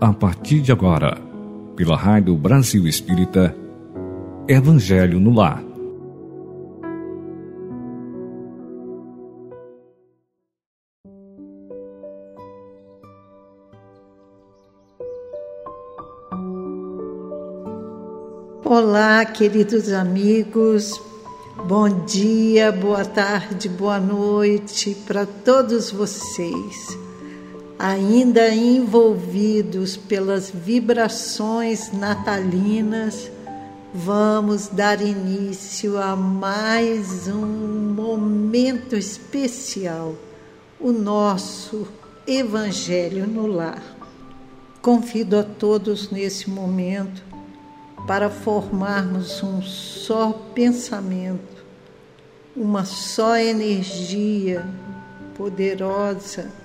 a partir de agora, pela Rádio Brasil Espírita, Evangelho no Lar. Olá, queridos amigos, bom dia, boa tarde, boa noite para todos vocês ainda envolvidos pelas vibrações natalinas, vamos dar início a mais um momento especial, o nosso Evangelho no Lar. Convido a todos nesse momento para formarmos um só pensamento, uma só energia poderosa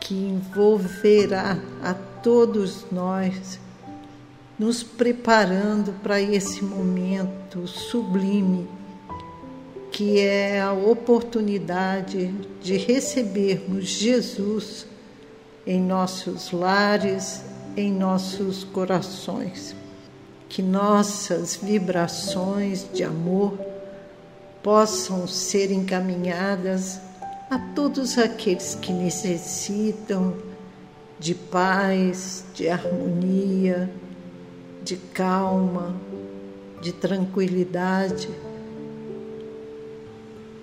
que envolverá a todos nós, nos preparando para esse momento sublime, que é a oportunidade de recebermos Jesus em nossos lares, em nossos corações. Que nossas vibrações de amor possam ser encaminhadas a todos aqueles que necessitam de paz, de harmonia, de calma, de tranquilidade,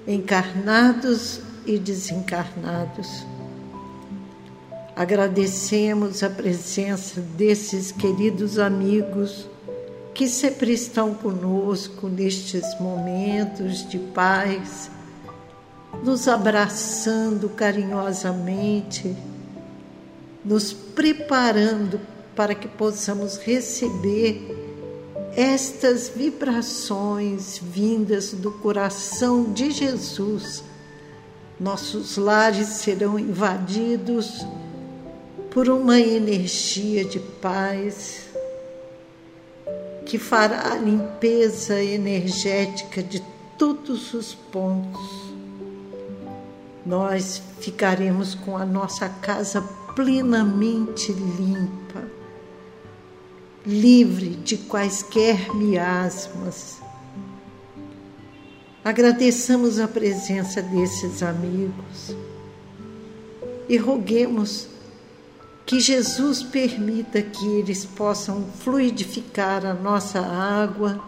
encarnados e desencarnados. Agradecemos a presença desses queridos amigos que sempre estão conosco nestes momentos de paz nos abraçando carinhosamente, nos preparando para que possamos receber estas vibrações vindas do coração de Jesus. Nossos lares serão invadidos por uma energia de paz que fará a limpeza energética de todos os pontos nós ficaremos com a nossa casa plenamente limpa, livre de quaisquer miasmas. Agradeçamos a presença desses amigos e roguemos que Jesus permita que eles possam fluidificar a nossa água,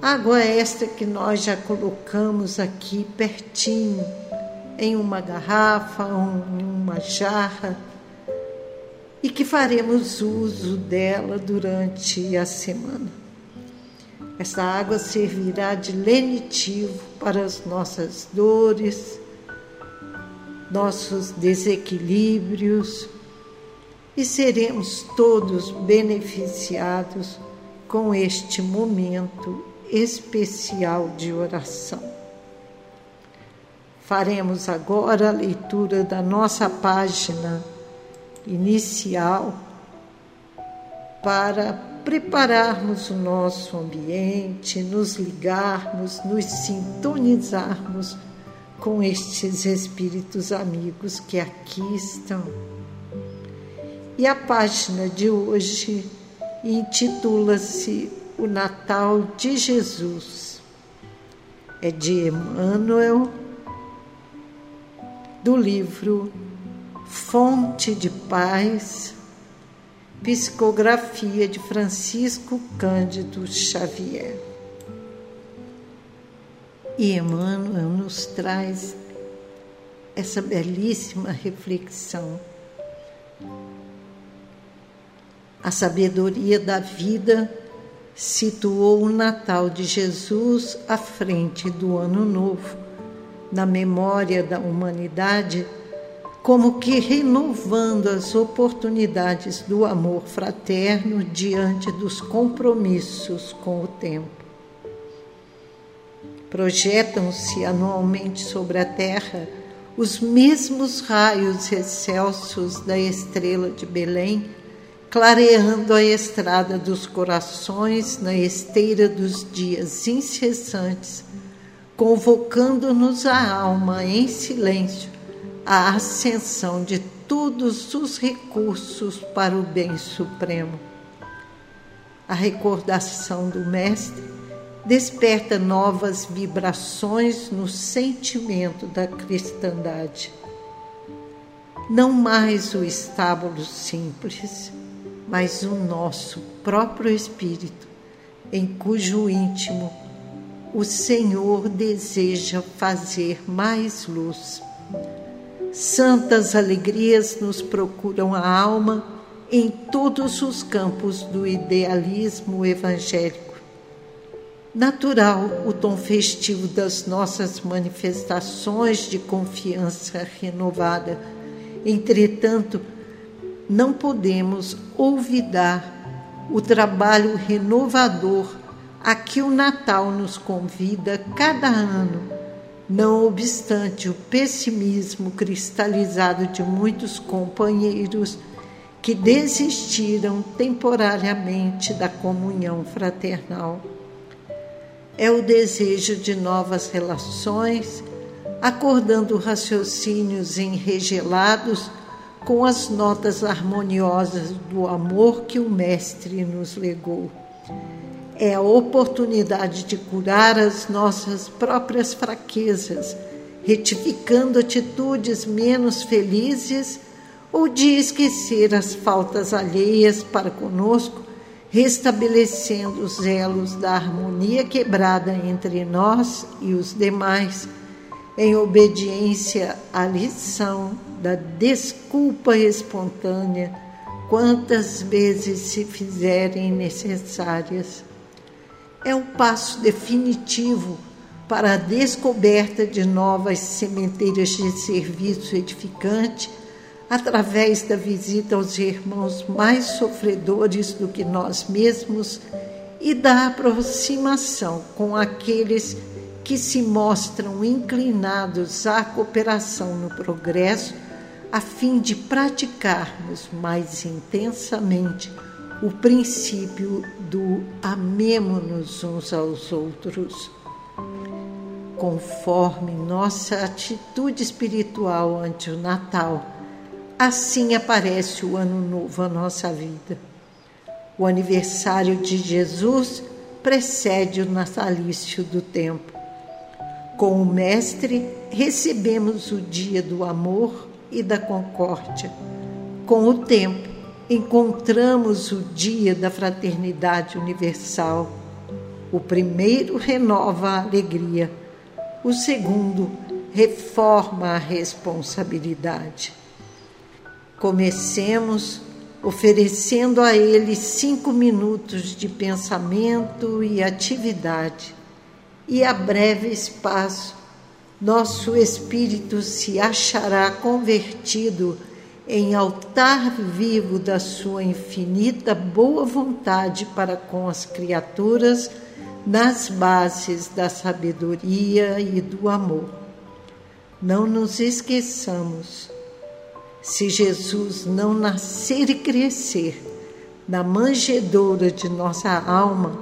água esta que nós já colocamos aqui pertinho em uma garrafa em uma jarra e que faremos uso dela durante a semana. Esta água servirá de lenitivo para as nossas dores, nossos desequilíbrios e seremos todos beneficiados com este momento especial de oração. Faremos agora a leitura da nossa página inicial para prepararmos o nosso ambiente, nos ligarmos, nos sintonizarmos com estes espíritos amigos que aqui estão. E a página de hoje intitula-se O Natal de Jesus. É de Emmanuel do livro Fonte de Paz, psicografia de Francisco Cândido Xavier. E Emmanuel nos traz essa belíssima reflexão. A sabedoria da vida situou o Natal de Jesus à frente do Ano Novo na memória da humanidade, como que renovando as oportunidades do amor fraterno diante dos compromissos com o tempo. Projetam-se anualmente sobre a Terra os mesmos raios excelsos da estrela de Belém, clareando a estrada dos corações na esteira dos dias incessantes convocando-nos a alma em silêncio à ascensão de todos os recursos para o bem supremo. A recordação do Mestre desperta novas vibrações no sentimento da cristandade. Não mais o estábulo simples, mas o nosso próprio espírito, em cujo íntimo o Senhor deseja fazer mais luz. Santas alegrias nos procuram a alma em todos os campos do idealismo evangélico. Natural o tom festivo das nossas manifestações de confiança renovada. Entretanto, não podemos olvidar o trabalho renovador a que o Natal nos convida cada ano, não obstante o pessimismo cristalizado de muitos companheiros que desistiram temporariamente da comunhão fraternal. É o desejo de novas relações, acordando raciocínios enregelados com as notas harmoniosas do amor que o Mestre nos legou é a oportunidade de curar as nossas próprias fraquezas, retificando atitudes menos felizes ou de esquecer as faltas alheias para conosco, restabelecendo os elos da harmonia quebrada entre nós e os demais, em obediência à lição da desculpa espontânea, quantas vezes se fizerem necessárias é o passo definitivo para a descoberta de novas sementeiras de serviço edificante através da visita aos irmãos mais sofredores do que nós mesmos e da aproximação com aqueles que se mostram inclinados à cooperação no progresso, a fim de praticarmos mais intensamente o princípio do amemo-nos uns aos outros. Conforme nossa atitude espiritual ante o Natal, assim aparece o Ano Novo à nossa vida. O aniversário de Jesus precede o natalício do tempo. Com o Mestre, recebemos o dia do amor e da concórdia. Com o tempo, encontramos o dia da fraternidade universal. O primeiro renova a alegria, o segundo reforma a responsabilidade. Comecemos oferecendo a ele cinco minutos de pensamento e atividade, e a breve espaço, nosso espírito se achará convertido em altar vivo da sua infinita boa vontade para com as criaturas, nas bases da sabedoria e do amor. Não nos esqueçamos, se Jesus não nascer e crescer na manjedoura de nossa alma,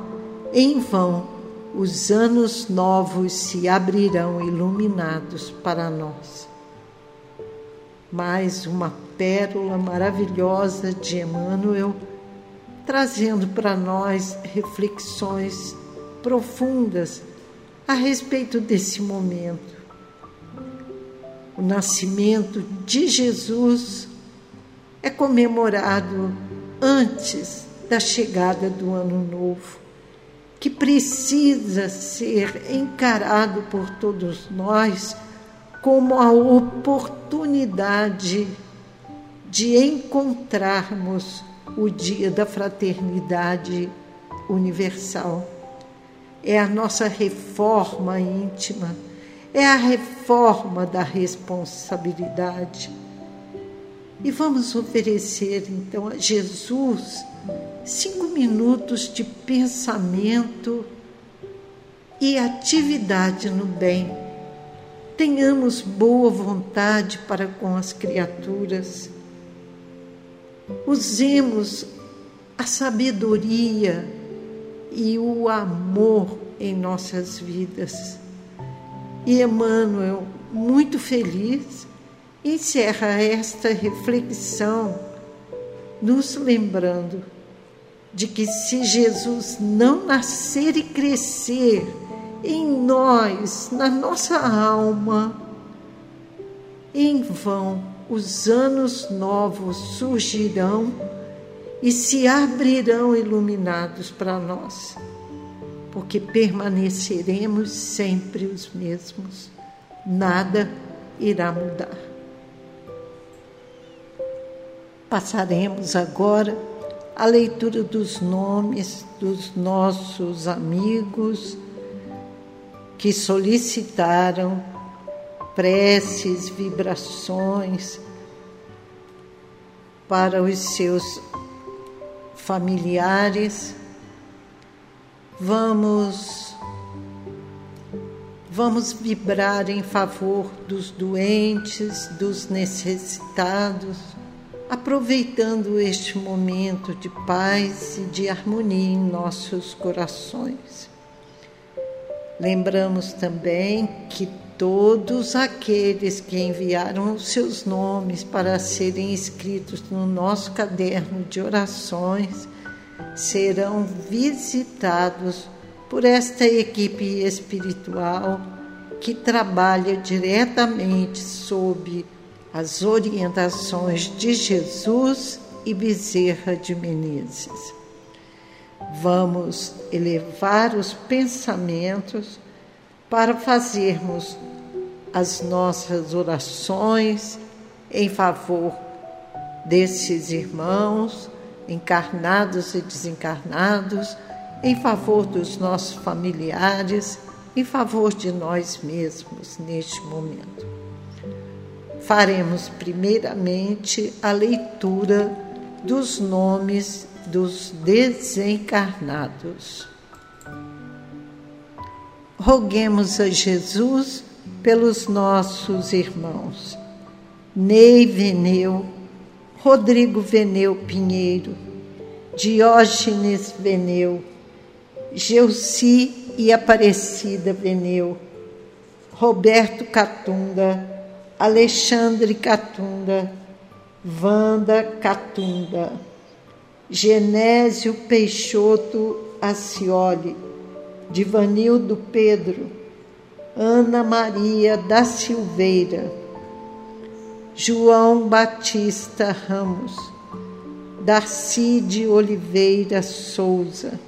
em vão os anos novos se abrirão iluminados para nós mais uma pérola maravilhosa de Emmanuel, trazendo para nós reflexões profundas a respeito desse momento. O nascimento de Jesus é comemorado antes da chegada do Ano Novo, que precisa ser encarado por todos nós como a oportunidade de encontrarmos o dia da fraternidade universal. É a nossa reforma íntima, é a reforma da responsabilidade. E vamos oferecer então a Jesus cinco minutos de pensamento e atividade no bem tenhamos boa vontade para com as criaturas, usemos a sabedoria e o amor em nossas vidas. E Emmanuel, muito feliz, encerra esta reflexão nos lembrando de que se Jesus não nascer e crescer em nós, na nossa alma, em vão os anos novos surgirão e se abrirão iluminados para nós, porque permaneceremos sempre os mesmos, nada irá mudar. Passaremos agora a leitura dos nomes dos nossos amigos que solicitaram preces, vibrações para os seus familiares. Vamos vamos vibrar em favor dos doentes, dos necessitados, aproveitando este momento de paz e de harmonia em nossos corações. Lembramos também que todos aqueles que enviaram os seus nomes para serem escritos no nosso caderno de orações serão visitados por esta equipe espiritual que trabalha diretamente sob as orientações de Jesus e Bezerra de Menezes. Vamos elevar os pensamentos para fazermos as nossas orações em favor desses irmãos, encarnados e desencarnados, em favor dos nossos familiares, em favor de nós mesmos neste momento. Faremos primeiramente a leitura dos nomes dos desencarnados roguemos a Jesus pelos nossos irmãos. Ney Veneu, Rodrigo Veneu Pinheiro, Diógenes Veneu, Geuci e Aparecida Veneu, Roberto Catunda, Alexandre Catunda, Wanda Catunda, Genésio Peixoto Acioli, Divanildo Pedro, Ana Maria da Silveira, João Batista Ramos, Darcy de Oliveira Souza,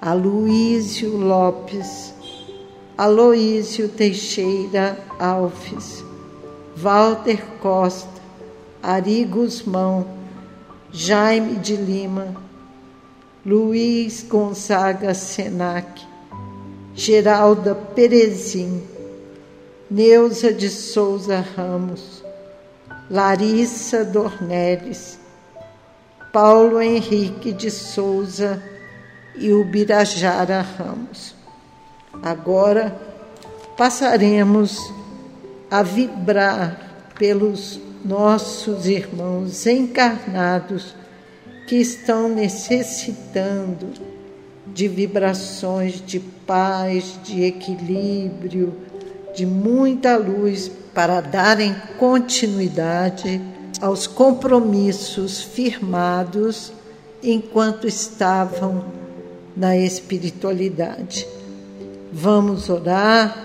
Aloísio Lopes, Aloísio Teixeira Alves, Walter Costa, Ari Guzmão, Jaime de Lima, Luiz Gonzaga Senac, Geralda Perezin, Neuza de Souza Ramos, Larissa Dornelles, Paulo Henrique de Souza e Ubirajara Ramos. Agora passaremos a vibrar pelos nossos irmãos encarnados que estão necessitando de vibrações de paz, de equilíbrio, de muita luz para darem continuidade aos compromissos firmados enquanto estavam na espiritualidade. Vamos orar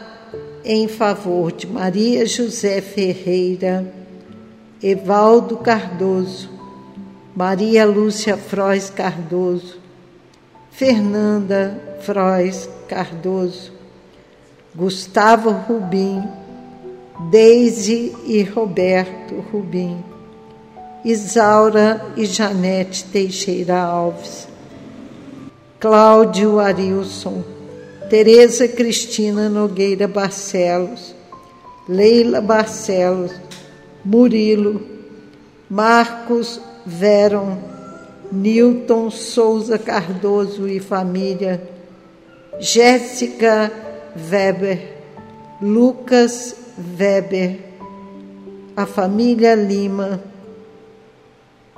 em favor de Maria José Ferreira, Evaldo Cardoso, Maria Lúcia Frois Cardoso, Fernanda Frois Cardoso, Gustavo Rubim, Deise e Roberto Rubim, Isaura e Janete Teixeira Alves, Cláudio Arilson, Tereza Cristina Nogueira Barcelos, Leila Barcelos, Murilo, Marcos Veron, Newton Souza Cardoso e família, Jéssica Weber, Lucas Weber, a família Lima.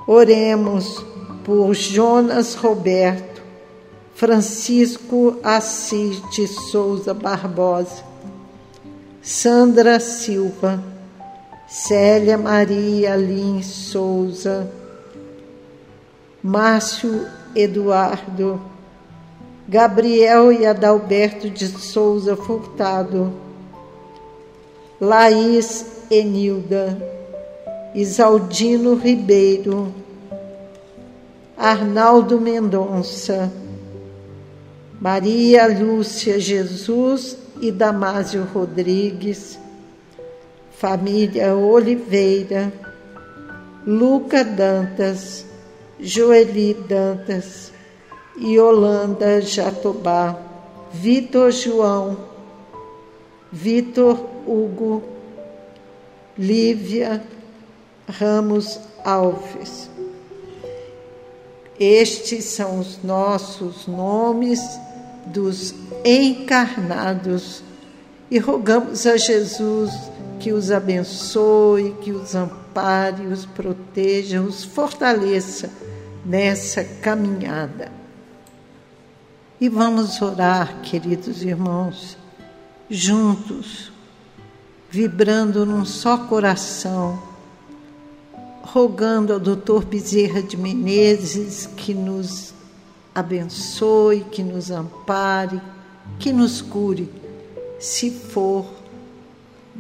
Oremos por Jonas Roberto, Francisco Assis de Souza Barbosa, Sandra Silva, Célia Maria Lins Souza, Márcio Eduardo, Gabriel e Adalberto de Souza Furtado, Laís Enilda, Isaldino Ribeiro, Arnaldo Mendonça, Maria Lúcia Jesus e Damásio Rodrigues, família Oliveira, Luca Dantas, Joeli Dantas, Yolanda Jatobá, Vitor João, Vitor Hugo, Lívia Ramos Alves. Estes são os nossos nomes dos encarnados e rogamos a Jesus que os abençoe, que os ampare, os proteja, os fortaleça nessa caminhada. E vamos orar, queridos irmãos, juntos, vibrando num só coração, rogando ao Dr. Bezerra de Menezes que nos abençoe, que nos ampare, que nos cure, se for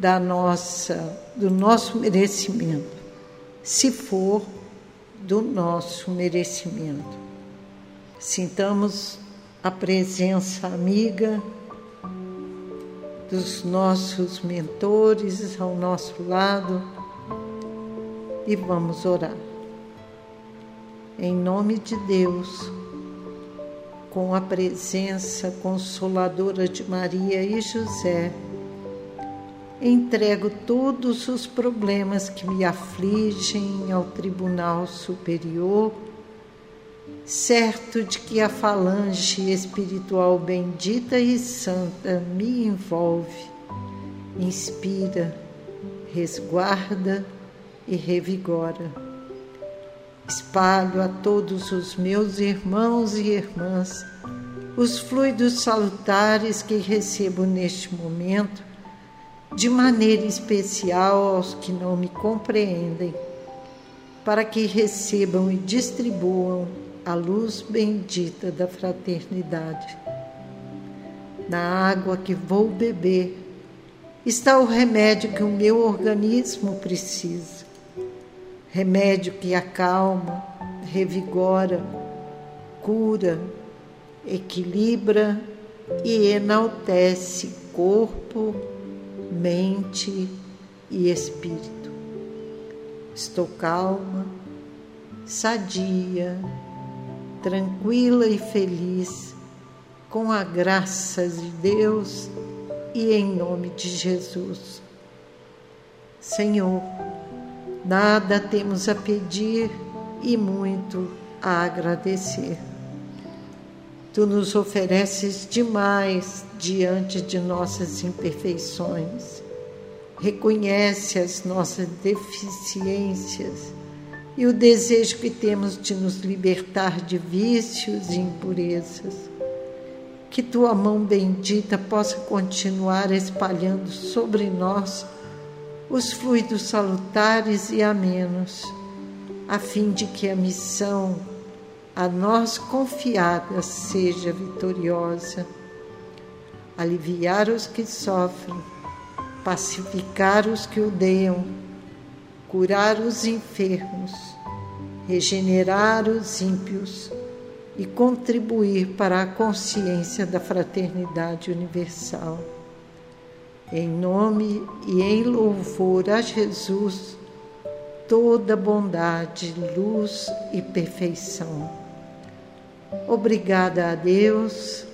da nossa, do nosso merecimento, se for do nosso merecimento. Sintamos a presença amiga dos nossos mentores ao nosso lado e vamos orar. Em nome de Deus, com a presença consoladora de Maria e José, entrego todos os problemas que me afligem ao Tribunal Superior, certo de que a falange espiritual bendita e santa me envolve, inspira, resguarda e revigora. Espalho a todos os meus irmãos e irmãs os fluidos salutares que recebo neste momento de maneira especial aos que não me compreendem, para que recebam e distribuam a luz bendita da fraternidade. Na água que vou beber está o remédio que o meu organismo precisa. Remédio que acalma, revigora, cura, equilibra e enaltece corpo, mente e espírito. Estou calma, sadia, tranquila e feliz, com a graça de Deus e em nome de Jesus. Senhor, nada temos a pedir e muito a agradecer. Tu nos ofereces demais diante de nossas imperfeições. Reconhece as nossas deficiências e o desejo que temos de nos libertar de vícios e impurezas. Que tua mão bendita possa continuar espalhando sobre nós os fluidos salutares e amenos, a fim de que a missão a nós confiada seja vitoriosa, aliviar os que sofrem, pacificar os que odeiam, curar os enfermos, regenerar os ímpios e contribuir para a consciência da fraternidade universal. Em nome e em louvor a Jesus, toda bondade, luz e perfeição Obrigada a Deus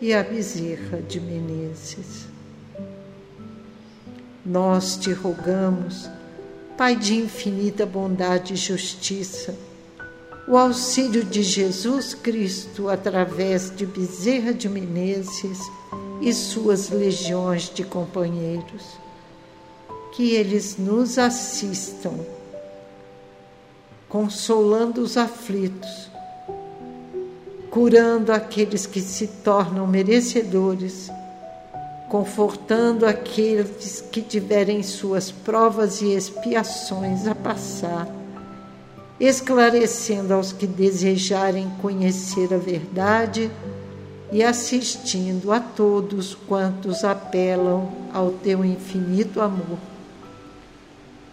e a Bezerra de Menezes. Nós te rogamos, Pai de infinita bondade e justiça, o auxílio de Jesus Cristo através de Bezerra de Menezes e suas legiões de companheiros. Que eles nos assistam, consolando os aflitos curando aqueles que se tornam merecedores, confortando aqueles que tiverem suas provas e expiações a passar, esclarecendo aos que desejarem conhecer a verdade e assistindo a todos quantos apelam ao teu infinito amor.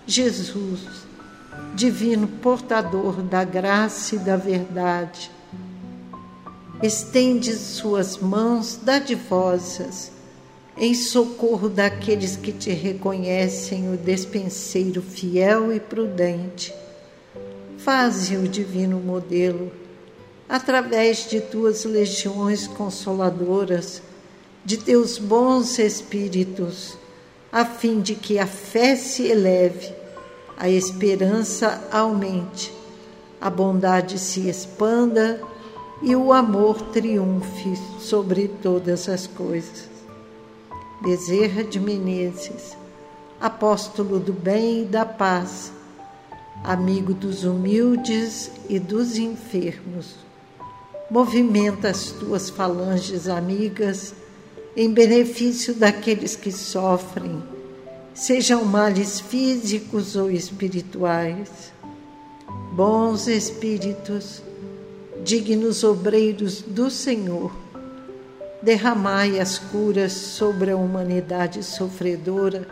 Jesus, divino portador da graça e da verdade, estende suas mãos dadivosas em socorro daqueles que te reconhecem o despenseiro fiel e prudente. Faze o divino modelo, através de tuas legiões consoladoras, de teus bons espíritos, a fim de que a fé se eleve, a esperança aumente, a bondade se expanda e o amor triunfe sobre todas as coisas. Bezerra de Menezes, apóstolo do bem e da paz, amigo dos humildes e dos enfermos. Movimenta as tuas falanges amigas em benefício daqueles que sofrem, sejam males físicos ou espirituais. Bons espíritos, dignos obreiros do Senhor, derramai as curas sobre a humanidade sofredora,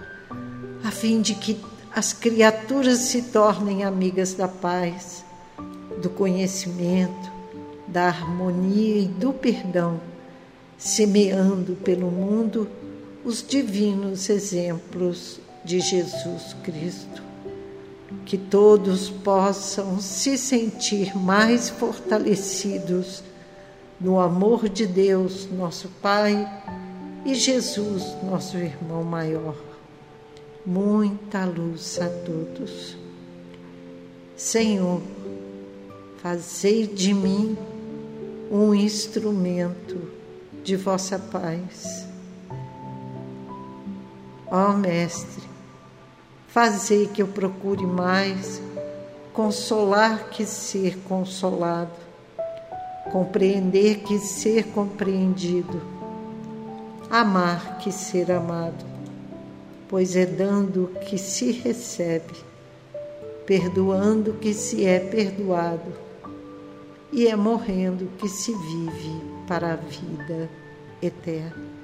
a fim de que as criaturas se tornem amigas da paz, do conhecimento, da harmonia e do perdão, semeando pelo mundo os divinos exemplos de Jesus Cristo. Que todos possam se sentir mais fortalecidos no amor de Deus, nosso Pai, e Jesus, nosso irmão maior. Muita luz a todos. Senhor, fazei de mim um instrumento de vossa paz. Ó Mestre, fazei que eu procure mais. Consolar que ser consolado. Compreender que ser compreendido, amar que ser amado, pois é dando que se recebe, perdoando que se é perdoado, e é morrendo que se vive para a vida eterna.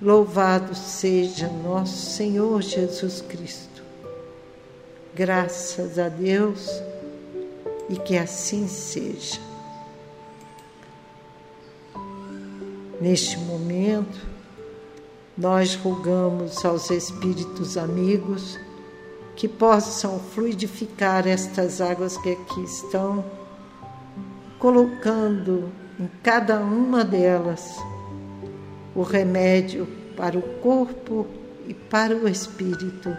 Louvado seja nosso Senhor Jesus Cristo. Graças a Deus e que assim seja. Neste momento, nós rogamos aos Espíritos amigos que possam fluidificar estas águas que aqui estão, colocando em cada uma delas o remédio para o corpo e para o espírito.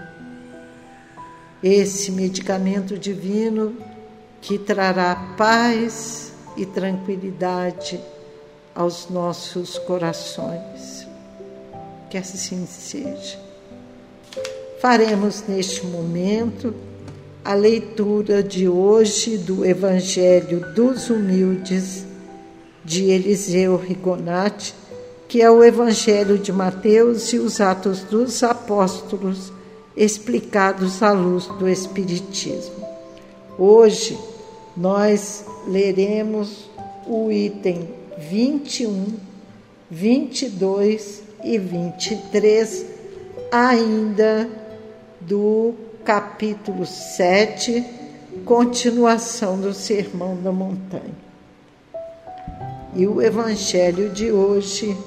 Esse medicamento divino que trará paz e tranquilidade aos nossos corações. Que assim seja. Faremos neste momento a leitura de hoje do Evangelho dos Humildes de Eliseu Rigonati, que é o Evangelho de Mateus e os Atos dos Apóstolos explicados à luz do Espiritismo. Hoje nós leremos o item 21, 22 e 23, ainda do capítulo 7, continuação do Sermão da Montanha. E o evangelho de hoje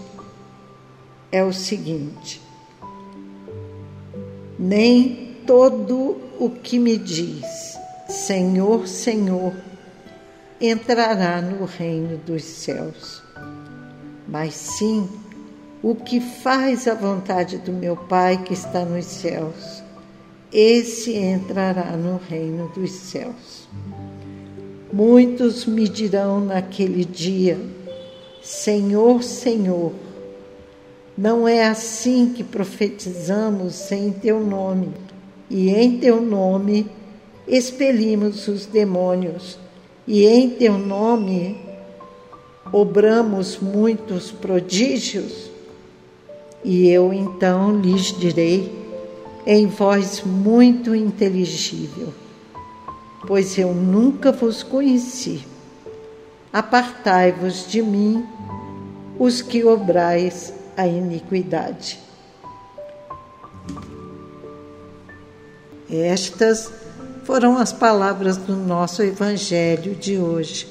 é o seguinte: Nem todo o que me diz, Senhor, Senhor, entrará no reino dos céus, mas sim o que faz a vontade do meu Pai que está nos céus, esse entrará no reino dos céus. Muitos me dirão naquele dia: Senhor, Senhor, não é assim que profetizamos em teu nome, e em teu nome expelimos os demônios e em teu nome obramos muitos prodígios? E eu então lhes direi, em voz muito inteligível: Pois eu nunca vos conheci. Apartai-vos de mim, os que obrais a iniquidade. Estas foram as palavras do nosso Evangelho de hoje.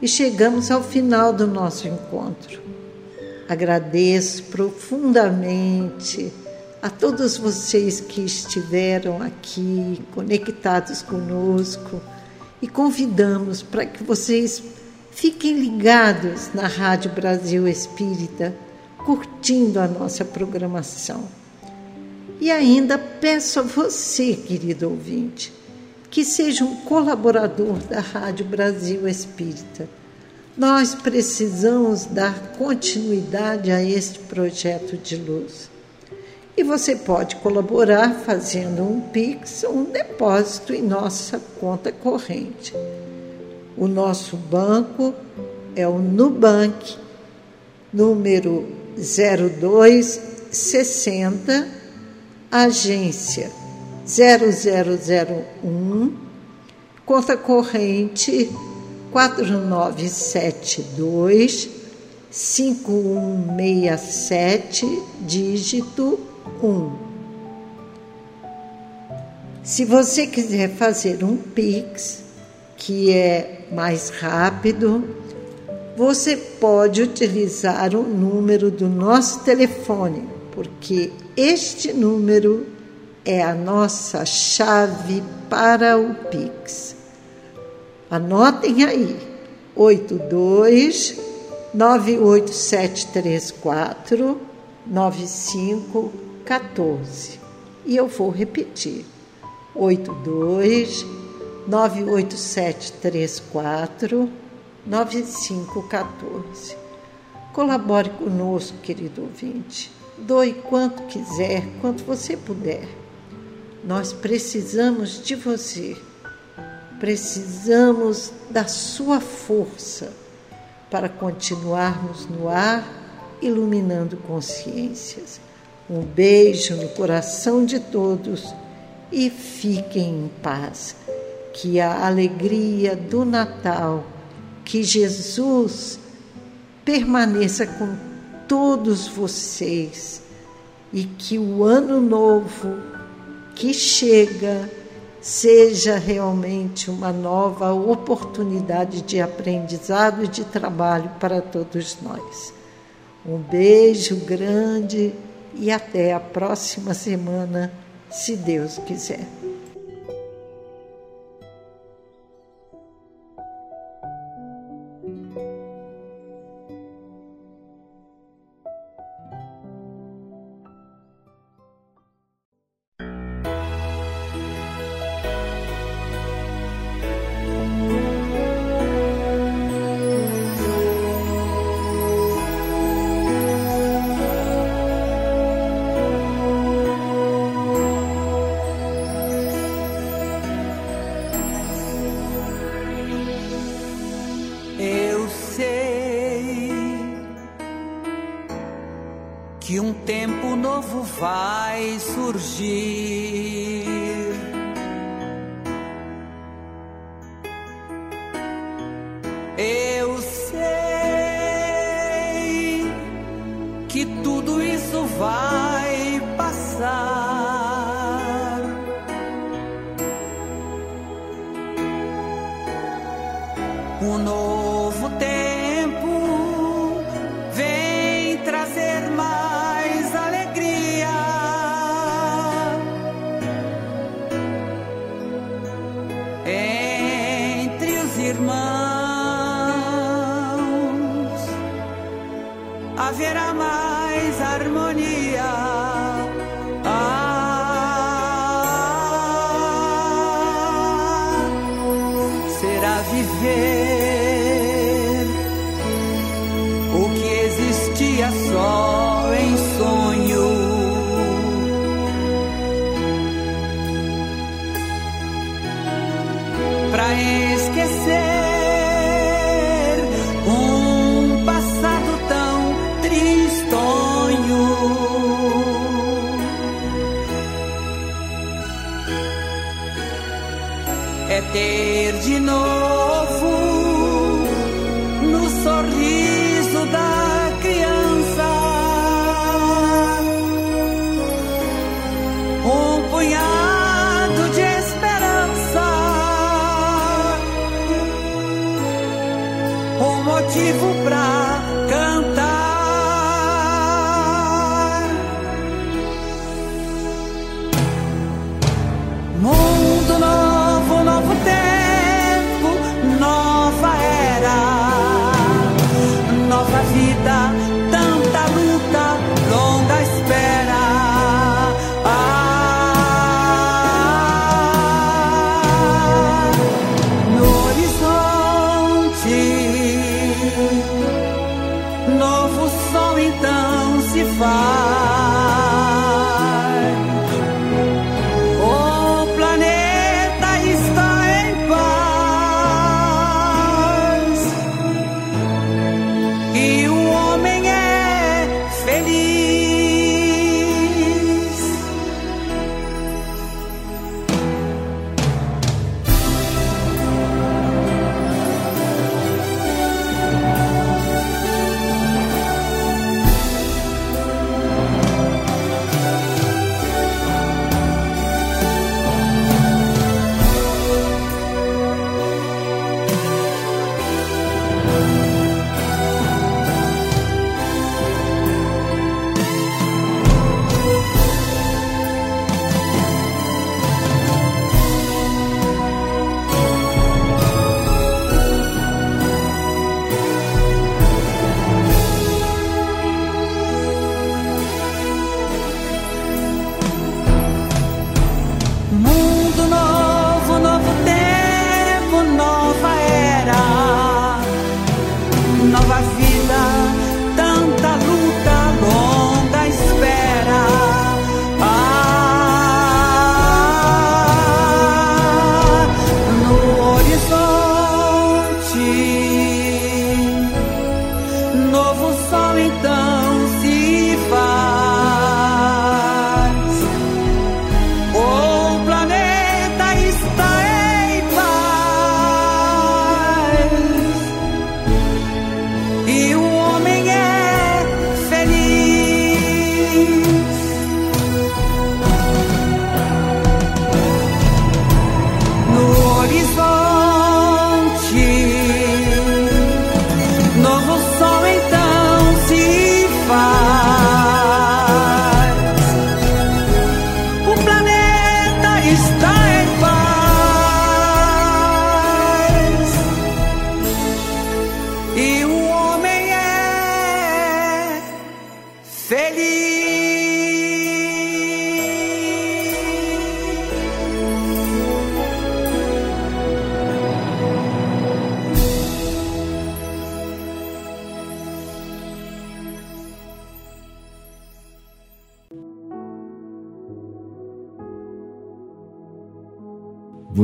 E chegamos ao final do nosso encontro. Agradeço profundamente a todos vocês que estiveram aqui conectados conosco e convidamos para que vocês fiquem ligados na Rádio Brasil Espírita, curtindo a nossa programação. E ainda peço a você, querido ouvinte, que seja um colaborador da Rádio Brasil Espírita nós precisamos dar continuidade a este projeto de luz. E você pode colaborar fazendo um Pix ou um depósito em nossa conta corrente. O nosso banco é o Nubank, número 0260, agência 0001, conta corrente 4972 5167, dígito 1. Se você quiser fazer um Pix, que é mais rápido, você pode utilizar o número do nosso telefone, porque este número é a nossa chave para o Pix. Anotem aí: 82 98734 9514. E eu vou repetir: 82 98734 9514. Colabore conosco, querido ouvinte. Doe quanto quiser, quanto você puder. Nós precisamos de você. Precisamos da sua força para continuarmos no ar, iluminando consciências. Um beijo no coração de todos e fiquem em paz. Que a alegria do Natal, que Jesus permaneça com todos vocês e que o ano novo que chega seja realmente uma nova oportunidade de aprendizado e de trabalho para todos nós. Um beijo grande e até a próxima semana, se Deus quiser. Um passado tão yeah.